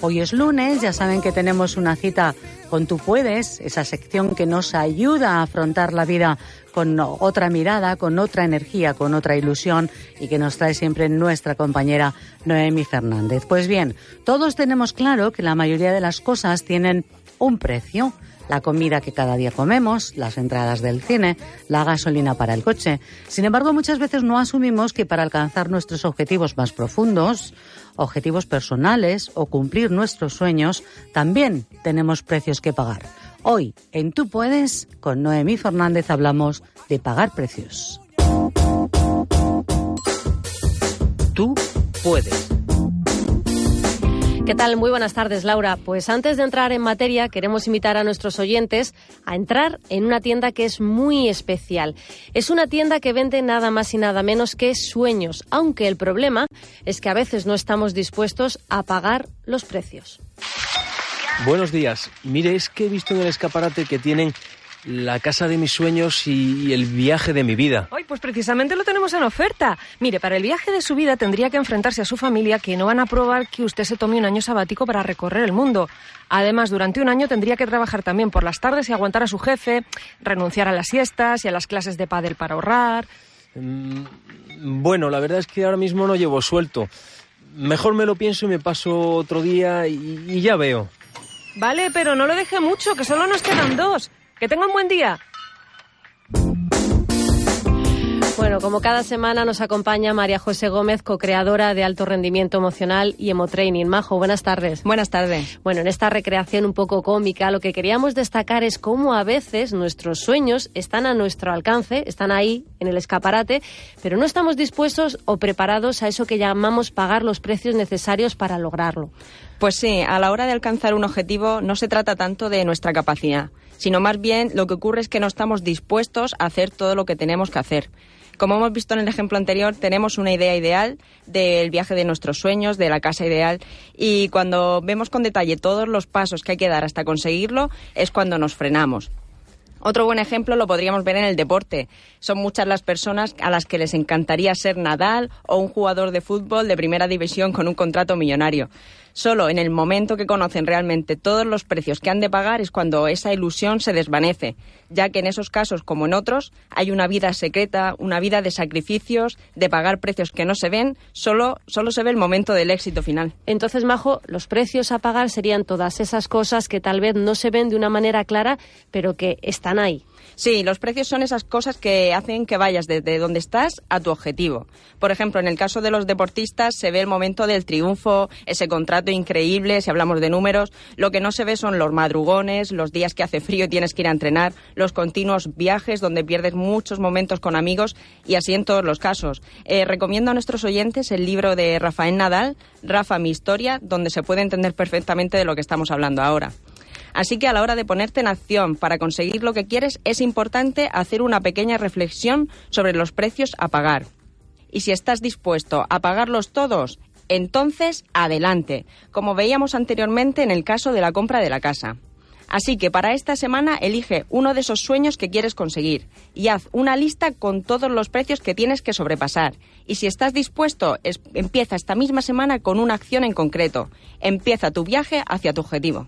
Hoy es lunes, ya saben que tenemos una cita con Tú Puedes, esa sección que nos ayuda a afrontar la vida con otra mirada, con otra energía, con otra ilusión y que nos trae siempre nuestra compañera Noemi Fernández. Pues bien, todos tenemos claro que la mayoría de las cosas tienen un precio la comida que cada día comemos, las entradas del cine, la gasolina para el coche. Sin embargo, muchas veces no asumimos que para alcanzar nuestros objetivos más profundos, objetivos personales o cumplir nuestros sueños, también tenemos precios que pagar. Hoy, en Tú Puedes, con Noemí Fernández hablamos de pagar precios. Tú puedes ¿Qué tal? Muy buenas tardes, Laura. Pues antes de entrar en materia, queremos invitar a nuestros oyentes a entrar en una tienda que es muy especial. Es una tienda que vende nada más y nada menos que sueños, aunque el problema es que a veces no estamos dispuestos a pagar los precios. Buenos días. Mire, es que he visto en el escaparate que tienen la casa de mis sueños y, el viaje de mi vida. Ay, pues precisamente lo tenemos en oferta. Mire, para el viaje de su vida tendría que enfrentarse a su familia que no van a probar que usted se tome un año sabático para recorrer el mundo. Además, durante un año tendría que trabajar también por las tardes y aguantar a su jefe, renunciar a las siestas y a las clases de pádel para ahorrar. Mm, bueno, la verdad es que ahora mismo no llevo suelto. Mejor me lo pienso y me paso otro día y, y ya veo. Vale, pero no lo deje mucho, que solo nos quedan dos. Que tenga un buen día. Bueno, como cada semana nos acompaña María José Gómez, co-creadora de Alto Rendimiento Emocional y Emotraining. Majo, buenas tardes. Buenas tardes. Bueno, en esta recreación un poco cómica, lo que queríamos destacar es cómo a veces nuestros sueños están a nuestro alcance, están ahí en el escaparate, pero no estamos dispuestos o preparados a eso que llamamos pagar los precios necesarios para lograrlo. Pues sí, a la hora de alcanzar un objetivo no se trata tanto de nuestra capacidad, sino más bien lo que ocurre es que no estamos dispuestos a hacer todo lo que tenemos que hacer. Como hemos visto en el ejemplo anterior, tenemos una idea ideal del viaje de nuestros sueños, de la casa ideal, y cuando vemos con detalle todos los pasos que hay que dar hasta conseguirlo, es cuando nos frenamos. Otro buen ejemplo lo podríamos ver en el deporte. Son muchas las personas a las que les encantaría ser Nadal o un jugador de fútbol de primera división con un contrato millonario. Solo en el momento que conocen realmente todos los precios que han de pagar es cuando esa ilusión se desvanece, ya que en esos casos, como en otros, hay una vida secreta, una vida de sacrificios, de pagar precios que no se ven, solo, se ve el momento del éxito final. Entonces, Majo, los precios a pagar serían todas esas cosas que tal vez no se ven de una manera clara, pero que están ahí. Sí, los precios son esas cosas que hacen que vayas desde donde estás a tu objetivo. Por ejemplo, en el caso de los deportistas se ve el momento del triunfo, ese contrato increíble, si hablamos de números. Lo que no se ve son los madrugones, los días que hace frío y tienes que ir a entrenar, los continuos viajes donde pierdes muchos momentos con amigos y así en todos los casos. Eh, recomiendo a nuestros oyentes el libro de Rafael Nadal, Rafa, mi historia, donde se puede entender perfectamente de lo que estamos hablando ahora. Así que a la hora de ponerte en acción para conseguir lo que quieres es importante hacer una pequeña reflexión sobre los precios a pagar. Y si estás dispuesto a pagarlos todos, entonces adelante, como veíamos anteriormente en el caso de la compra de la casa. Así que para esta semana elige uno de esos sueños que quieres conseguir y haz una lista con todos los precios que tienes que sobrepasar. Y si estás dispuesto, empieza esta misma semana con una acción en concreto. Empieza tu viaje hacia tu objetivo.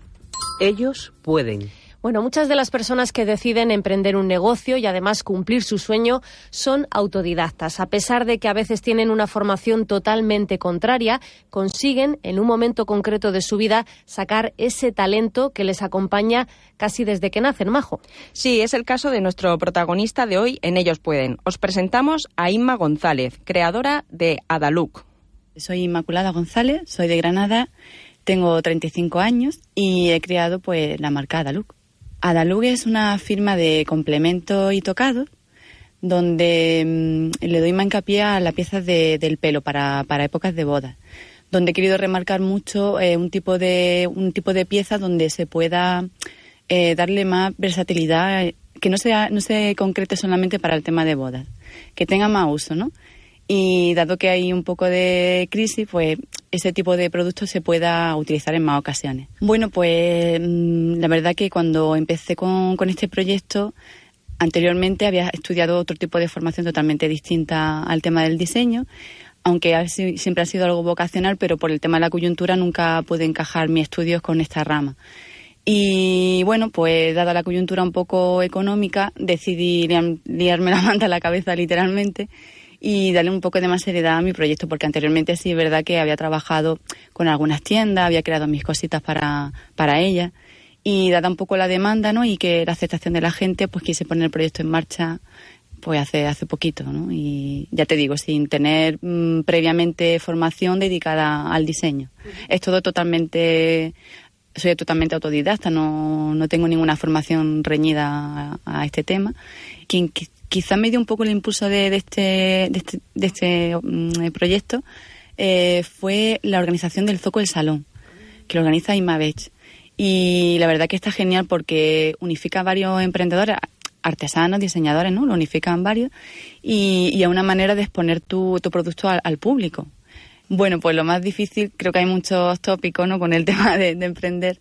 Ellos pueden. Bueno, muchas de las personas que deciden emprender un negocio y además cumplir su sueño son autodidactas. A pesar de que a veces tienen una formación totalmente contraria, consiguen en un momento concreto de su vida sacar ese talento que les acompaña casi desde que nacen, Majo. Sí, es el caso de nuestro protagonista de hoy en Ellos Pueden. Os presentamos a Inma González, creadora de Adaluc. Soy Inmaculada González, soy de Granada tengo 35 años y he creado pues la marca Adalug. Adalug es una firma de complemento y tocado donde mm, le doy más hincapié a la pieza del pelo para, épocas de boda, donde he querido remarcar mucho eh, un tipo de un tipo de pieza donde se pueda eh, darle más versatilidad, que no sea no se concrete solamente para el tema de bodas, que tenga más uso, ¿no? y dado que hay un poco de crisis, pues ese tipo de productos se pueda utilizar en más ocasiones. Bueno, pues mm, la verdad que cuando empecé con, este proyecto, anteriormente había estudiado otro tipo de formación totalmente distinta al tema del diseño, aunque siempre ha sido algo vocacional, pero por el tema de la coyuntura nunca pude encajar mis estudios con esta rama. Y bueno, pues dada la coyuntura un poco económica, decidí liarme la manta a la cabeza literalmente y darle un poco de más seriedad a mi proyecto, porque anteriormente sí es verdad que había trabajado con algunas tiendas, había creado mis cositas para, para ellas y dada un poco la demanda ¿no? y que la aceptación de la gente, pues quise poner el proyecto en marcha pues hace, hace poquito, ¿no? Y ya te digo, sin tener mm, previamente formación dedicada al diseño. Es todo totalmente, soy totalmente autodidacta, no, no tengo ninguna formación reñida a, este tema. Quien quizás me dio un poco el impulso de, este, de este, de este mm, proyecto eh, fue la organización del Zoco del Salón, que lo organiza Imavech. Y la verdad que está genial porque unifica a varios emprendedores artesanos, diseñadores, ¿no? Lo unifican varios y, y a una manera de exponer tu, tu producto al, público. Bueno, pues lo más difícil, creo que hay muchos tópicos, ¿no? Con el tema de, emprender,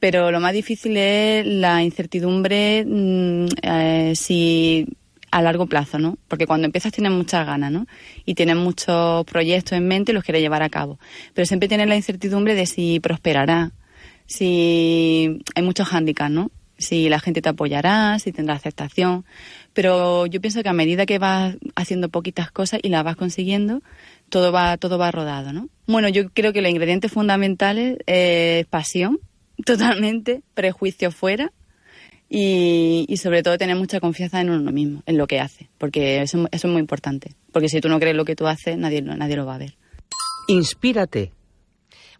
pero lo más difícil es la incertidumbre mm, eh, si a largo plazo, ¿no? Porque cuando empiezas tienes muchas ganas, ¿no? Y tienes muchos proyectos en mente y los quieres llevar a cabo. Pero siempre tienes la incertidumbre de si prosperará, si hay muchos hándicaps, ¿no? Si la gente te apoyará, si tendrá aceptación. Pero yo pienso que a medida que vas haciendo poquitas cosas y las vas consiguiendo, todo va, todo va rodado, ¿no? Bueno, yo creo que los ingredientes fundamentales es pasión, totalmente, prejuicio fuera y, y, sobre todo tener mucha confianza en uno mismo, en lo que hace, porque eso, eso es muy importante. Porque si tú no crees lo que tú haces, nadie, nadie lo va a ver. Inspírate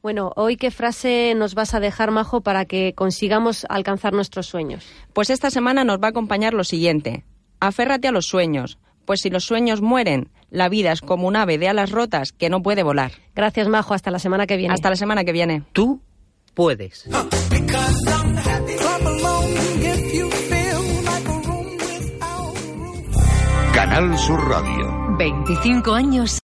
bueno, hoy qué frase nos vas a dejar, Majo, para que consigamos alcanzar nuestros sueños. Pues esta semana nos va a acompañar lo siguiente. Aférrate a los sueños, pues si los sueños mueren, la vida es como un ave de alas rotas que no puede volar. Gracias, Majo. Hasta la semana que viene. Hasta la semana que viene. Tú puedes. Canal Sur Radio. 25 años